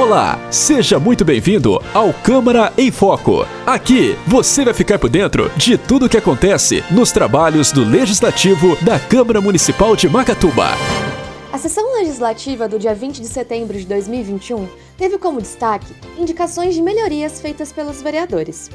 Olá, seja muito bem-vindo ao Câmara em Foco. Aqui você vai ficar por dentro de tudo o que acontece nos trabalhos do Legislativo da Câmara Municipal de Macatuba. A sessão legislativa do dia 20 de setembro de 2021 teve como destaque indicações de melhorias feitas pelos vereadores.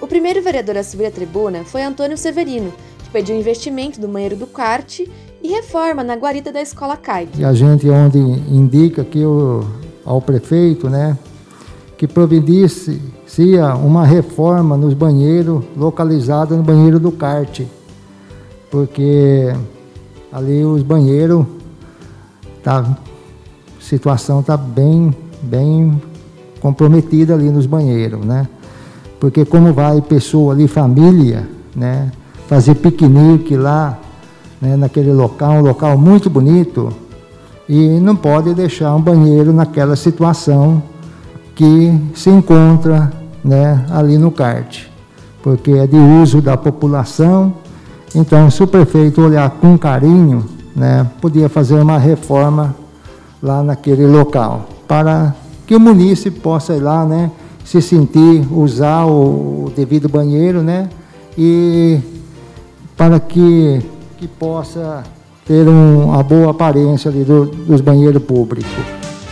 O primeiro vereador a subir à tribuna foi Antônio Severino, que pediu investimento do banheiro do kart e reforma na guarita da escola CAIG. E a gente onde indica que o, ao prefeito, né, que providencie uma reforma nos banheiros localizados no banheiro do kart, porque ali os banheiros tá situação tá bem bem comprometida ali nos banheiros, né? Porque como vai pessoa ali família, né, fazer piquenique lá, né, naquele local, um local muito bonito, e não pode deixar um banheiro naquela situação que se encontra né, ali no kart, porque é de uso da população. Então, se o prefeito olhar com carinho, né, podia fazer uma reforma lá naquele local, para que o munícipe possa ir lá, né, se sentir, usar o, devido banheiro, né, e para que, que possa ter um, uma boa aparência ali do, dos banheiros públicos.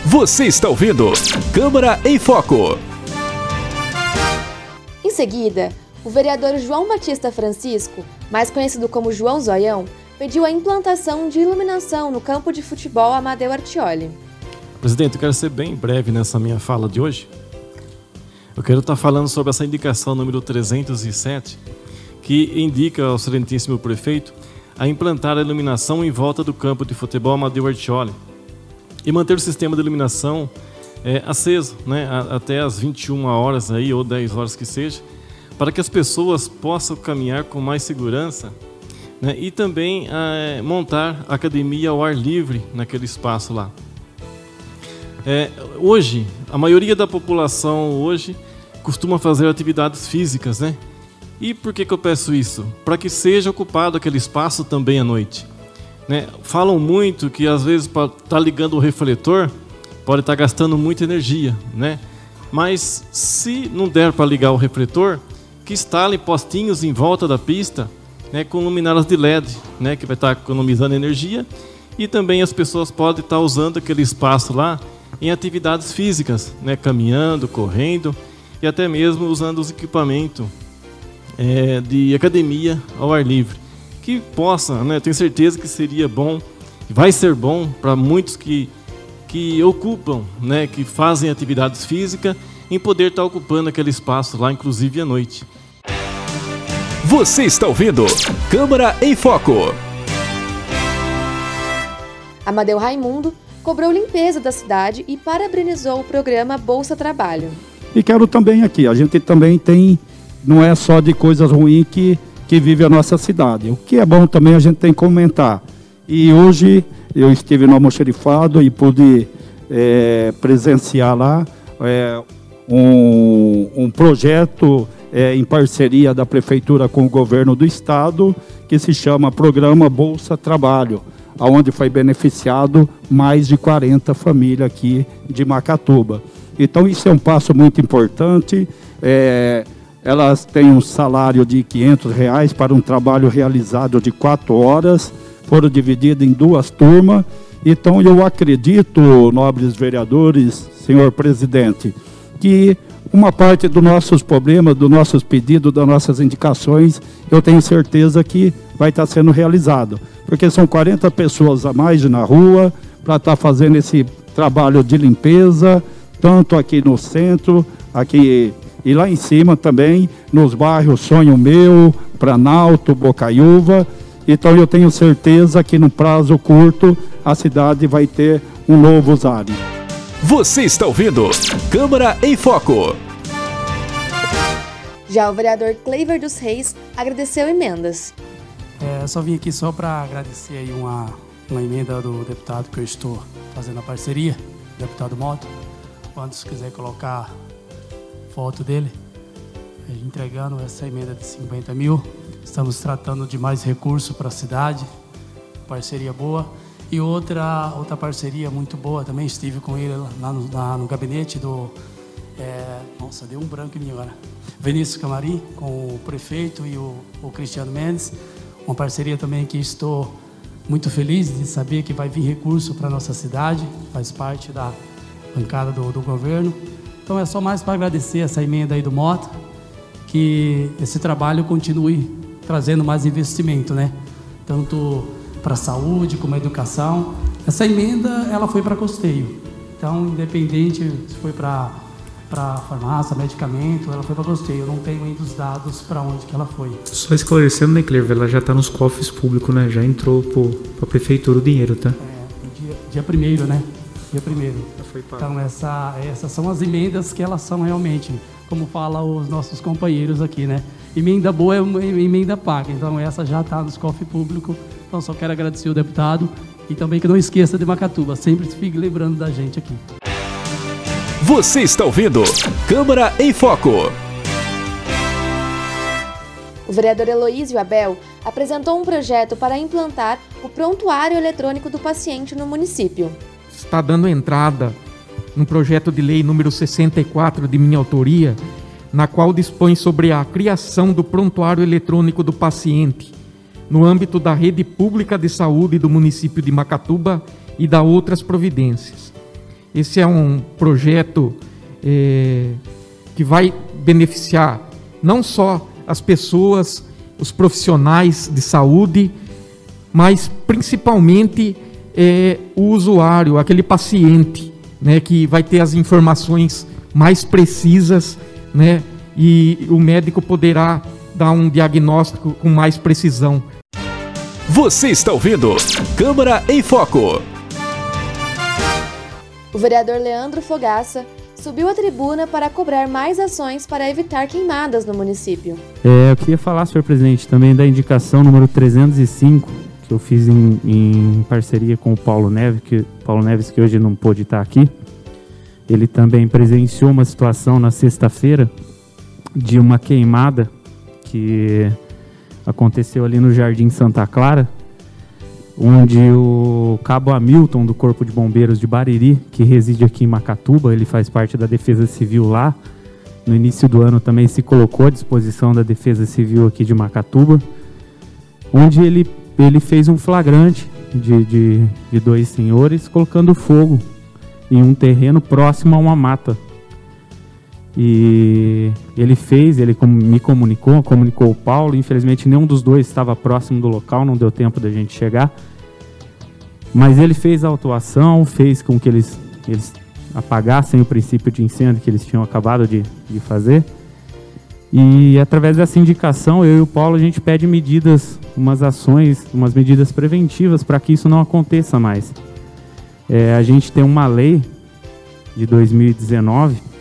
Você está ouvindo Câmara em Foco. Em seguida, o vereador João Batista Francisco, mais conhecido como João Zoião, pediu a implantação de iluminação no campo de futebol Amadeu Artioli. Presidente, eu quero ser bem breve nessa minha fala de hoje. Eu quero estar falando sobre essa indicação número 307, que indica ao excelentíssimo prefeito a implantar a iluminação em volta do campo de futebol Amadeu Artioli e manter o sistema de iluminação é, aceso né, até as 21 horas aí, ou 10 horas que seja, para que as pessoas possam caminhar com mais segurança né, e também é, montar academia ao ar livre naquele espaço lá. É, hoje, a maioria da população hoje costuma fazer atividades físicas, né? E por que, que eu peço isso? Para que seja ocupado aquele espaço também à noite. Né? Falam muito que às vezes para estar tá ligando o refletor pode estar tá gastando muita energia, né? Mas se não der para ligar o refletor, que instalem postinhos em volta da pista, né, com luminárias de LED, né, que vai estar tá economizando energia e também as pessoas podem estar usando aquele espaço lá em atividades físicas, né, caminhando, correndo e até mesmo usando os equipamentos é, de academia ao ar livre. Que possa, né, tenho certeza que seria bom, vai ser bom para muitos que, que ocupam, né, que fazem atividades físicas, em poder estar ocupando aquele espaço lá, inclusive à noite. Você está ouvindo Câmara em Foco. Amadeu Raimundo cobrou limpeza da cidade e parabenizou o programa Bolsa Trabalho. E quero também aqui, a gente também tem não é só de coisas ruins que, que vive a nossa cidade. O que é bom também a gente tem que comentar. E hoje eu estive no almoxerifado e pude é, presenciar lá é, um, um projeto é, em parceria da Prefeitura com o Governo do Estado, que se chama Programa Bolsa Trabalho, onde foi beneficiado mais de 40 famílias aqui de Macatuba. Então isso é um passo muito importante. É, elas têm um salário de 500 reais para um trabalho realizado de quatro horas, foram divididas em duas turmas. Então eu acredito, nobres vereadores, senhor presidente, que uma parte dos nossos problemas, dos nossos pedidos, das nossas indicações, eu tenho certeza que vai estar sendo realizado. Porque são 40 pessoas a mais na rua para estar fazendo esse trabalho de limpeza, tanto aqui no centro, aqui e lá em cima também, nos bairros Sonho Meu, Planalto, Bocaiúva. Então eu tenho certeza que no prazo curto a cidade vai ter um novo usuário. Você está ouvindo Câmara em Foco. Já o vereador Cleiver dos Reis agradeceu emendas. É, só vim aqui só para agradecer aí uma, uma emenda do deputado que eu estou fazendo a parceria, deputado Moto. Quando se quiser colocar foto dele, entregando essa emenda de 50 mil. Estamos tratando de mais recursos para a cidade, parceria boa. E outra, outra parceria muito boa também, estive com ele lá no, lá no gabinete do. É, nossa, deu um branco em mim agora. Vinícius Camarim, com o prefeito e o, o Cristiano Mendes. Uma parceria também que estou muito feliz de saber que vai vir recurso para a nossa cidade, faz parte da bancada do, do governo. Então é só mais para agradecer essa emenda aí do Mota, que esse trabalho continue trazendo mais investimento, né? Tanto para a saúde como a educação. Essa emenda ela foi para custeio. Então, independente se foi para para farmácia, medicamento, ela foi para custeio. Eu não tenho ainda os dados para onde que ela foi. Só esclarecendo, né, Cleber, ela já está nos cofres públicos, né? Já entrou para a prefeitura o dinheiro, tá? É, dia, dia primeiro, né? Dia primeiro. Então, essa, essas são as emendas que elas são realmente, como falam os nossos companheiros aqui, né? Emenda boa é uma emenda paga. Então, essa já está nos cofres públicos então só quero agradecer o deputado e também que não esqueça de Macatuba, sempre fique lembrando da gente aqui. Você está ouvindo Câmara em Foco. O vereador Heloísio Abel apresentou um projeto para implantar o prontuário eletrônico do paciente no município. Está dando entrada no projeto de lei número 64 de minha autoria, na qual dispõe sobre a criação do prontuário eletrônico do paciente, no âmbito da rede pública de saúde do município de Macatuba e da outras providências. Esse é um projeto é, que vai beneficiar não só as pessoas, os profissionais de saúde, mas principalmente é, o usuário, aquele paciente, né, que vai ter as informações mais precisas, né, e o médico poderá dar um diagnóstico com mais precisão. Você está ouvindo Câmara em Foco. O vereador Leandro Fogaça subiu à tribuna para cobrar mais ações para evitar queimadas no município. É, eu queria falar, senhor presidente, também da indicação número 305, que eu fiz em, em parceria com o Paulo Neves, que, Paulo Neves, que hoje não pôde estar aqui. Ele também presenciou uma situação na sexta-feira de uma queimada que aconteceu ali no Jardim Santa Clara, onde o cabo Hamilton do Corpo de Bombeiros de Bariri, que reside aqui em Macatuba, ele faz parte da Defesa Civil lá. No início do ano também se colocou à disposição da Defesa Civil aqui de Macatuba, onde ele, ele fez um flagrante de, de, de dois senhores colocando fogo em um terreno próximo a uma mata e ele fez, ele me comunicou, comunicou o Paulo. Infelizmente, nenhum dos dois estava próximo do local, não deu tempo da gente chegar. Mas ele fez a autuação, fez com que eles, eles apagassem o princípio de incêndio que eles tinham acabado de, de fazer. E através dessa indicação, eu e o Paulo, a gente pede medidas, umas ações, umas medidas preventivas para que isso não aconteça mais. É, a gente tem uma lei de 2019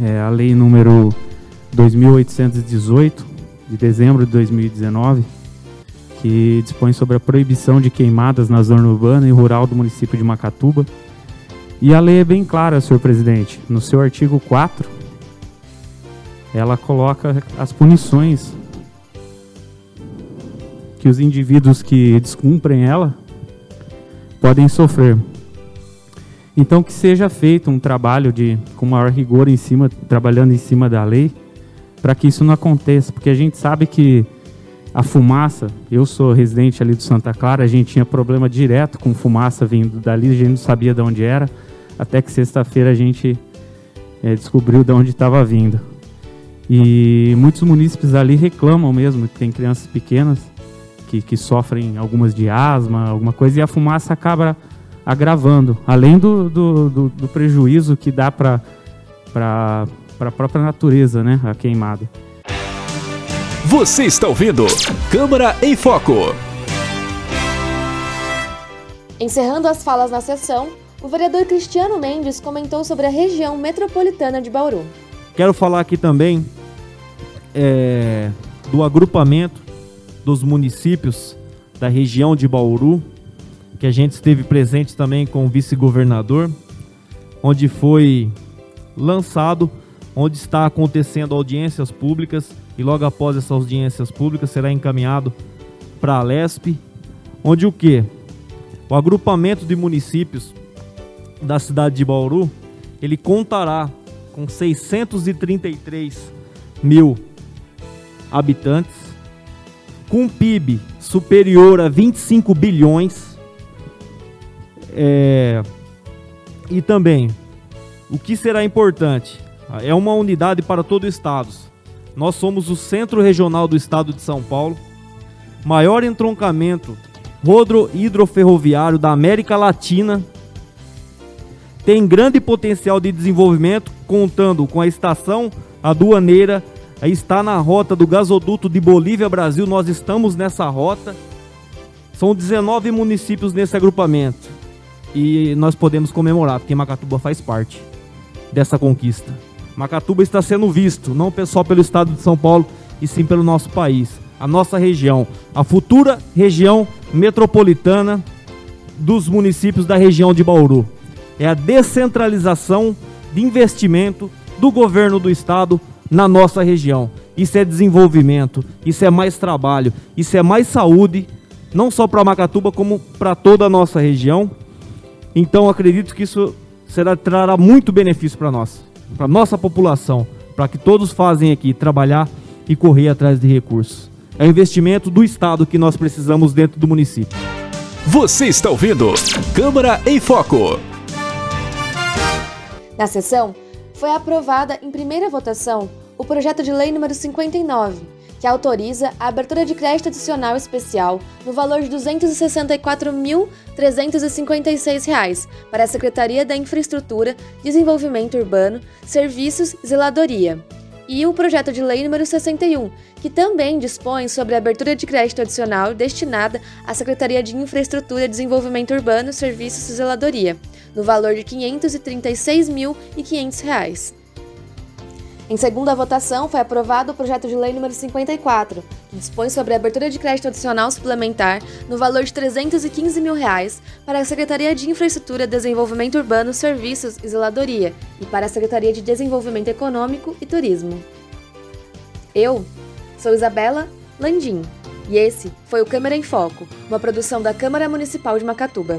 é a lei número 2818 de dezembro de 2019, que dispõe sobre a proibição de queimadas na zona urbana e rural do município de Macatuba. E a lei é bem clara, senhor presidente. No seu artigo 4, ela coloca as punições que os indivíduos que descumprem ela podem sofrer. Então que seja feito um trabalho de com maior rigor em cima, trabalhando em cima da lei, para que isso não aconteça, porque a gente sabe que a fumaça, eu sou residente ali do Santa Clara, a gente tinha problema direto com fumaça vindo dali, a gente não sabia de onde era, até que sexta-feira a gente é, descobriu de onde estava vindo. E muitos munícipes ali reclamam mesmo que tem crianças pequenas que, que sofrem algumas de asma, alguma coisa, e a fumaça acaba agravando, além do, do, do, do prejuízo que dá para a própria natureza, né, a queimada. Você está ouvindo Câmara em Foco. Encerrando as falas na sessão, o vereador Cristiano Mendes comentou sobre a região metropolitana de Bauru. Quero falar aqui também é, do agrupamento dos municípios da região de Bauru, que a gente esteve presente também com o vice-governador, onde foi lançado, onde está acontecendo audiências públicas e logo após essas audiências públicas será encaminhado para a Lesp, onde o que? O agrupamento de municípios da cidade de Bauru, ele contará com 633 mil habitantes, com um PIB superior a 25 bilhões, é, e também, o que será importante, é uma unidade para todo o estado. Nós somos o centro regional do estado de São Paulo, maior entroncamento hidroferroviário da América Latina, tem grande potencial de desenvolvimento, contando com a estação aduaneira, está na rota do gasoduto de Bolívia Brasil, nós estamos nessa rota. São 19 municípios nesse agrupamento. E nós podemos comemorar, porque Macatuba faz parte dessa conquista. Macatuba está sendo visto, não só pelo estado de São Paulo, e sim pelo nosso país, a nossa região, a futura região metropolitana dos municípios da região de Bauru. É a descentralização de investimento do governo do estado na nossa região. Isso é desenvolvimento, isso é mais trabalho, isso é mais saúde, não só para Macatuba, como para toda a nossa região. Então acredito que isso será, trará muito benefício para nós, para nossa população, para que todos fazem aqui trabalhar e correr atrás de recursos. É o investimento do Estado que nós precisamos dentro do município. Você está ouvindo Câmara em Foco. Na sessão, foi aprovada em primeira votação o projeto de lei número 59, que autoriza a abertura de crédito adicional especial no valor de R$ 264.356 para a Secretaria da Infraestrutura, Desenvolvimento Urbano, Serviços e Zeladoria. E o projeto de lei número 61, que também dispõe sobre a abertura de crédito adicional destinada à Secretaria de Infraestrutura, Desenvolvimento Urbano, Serviços e Zeladoria, no valor de R$ 536.500. Em segunda votação, foi aprovado o projeto de lei número 54, que dispõe sobre a abertura de crédito adicional suplementar no valor de 315 mil reais para a Secretaria de Infraestrutura, Desenvolvimento Urbano, Serviços e Zeladoria e para a Secretaria de Desenvolvimento Econômico e Turismo. Eu sou Isabela Landim e esse foi o Câmara em Foco, uma produção da Câmara Municipal de Macatuba.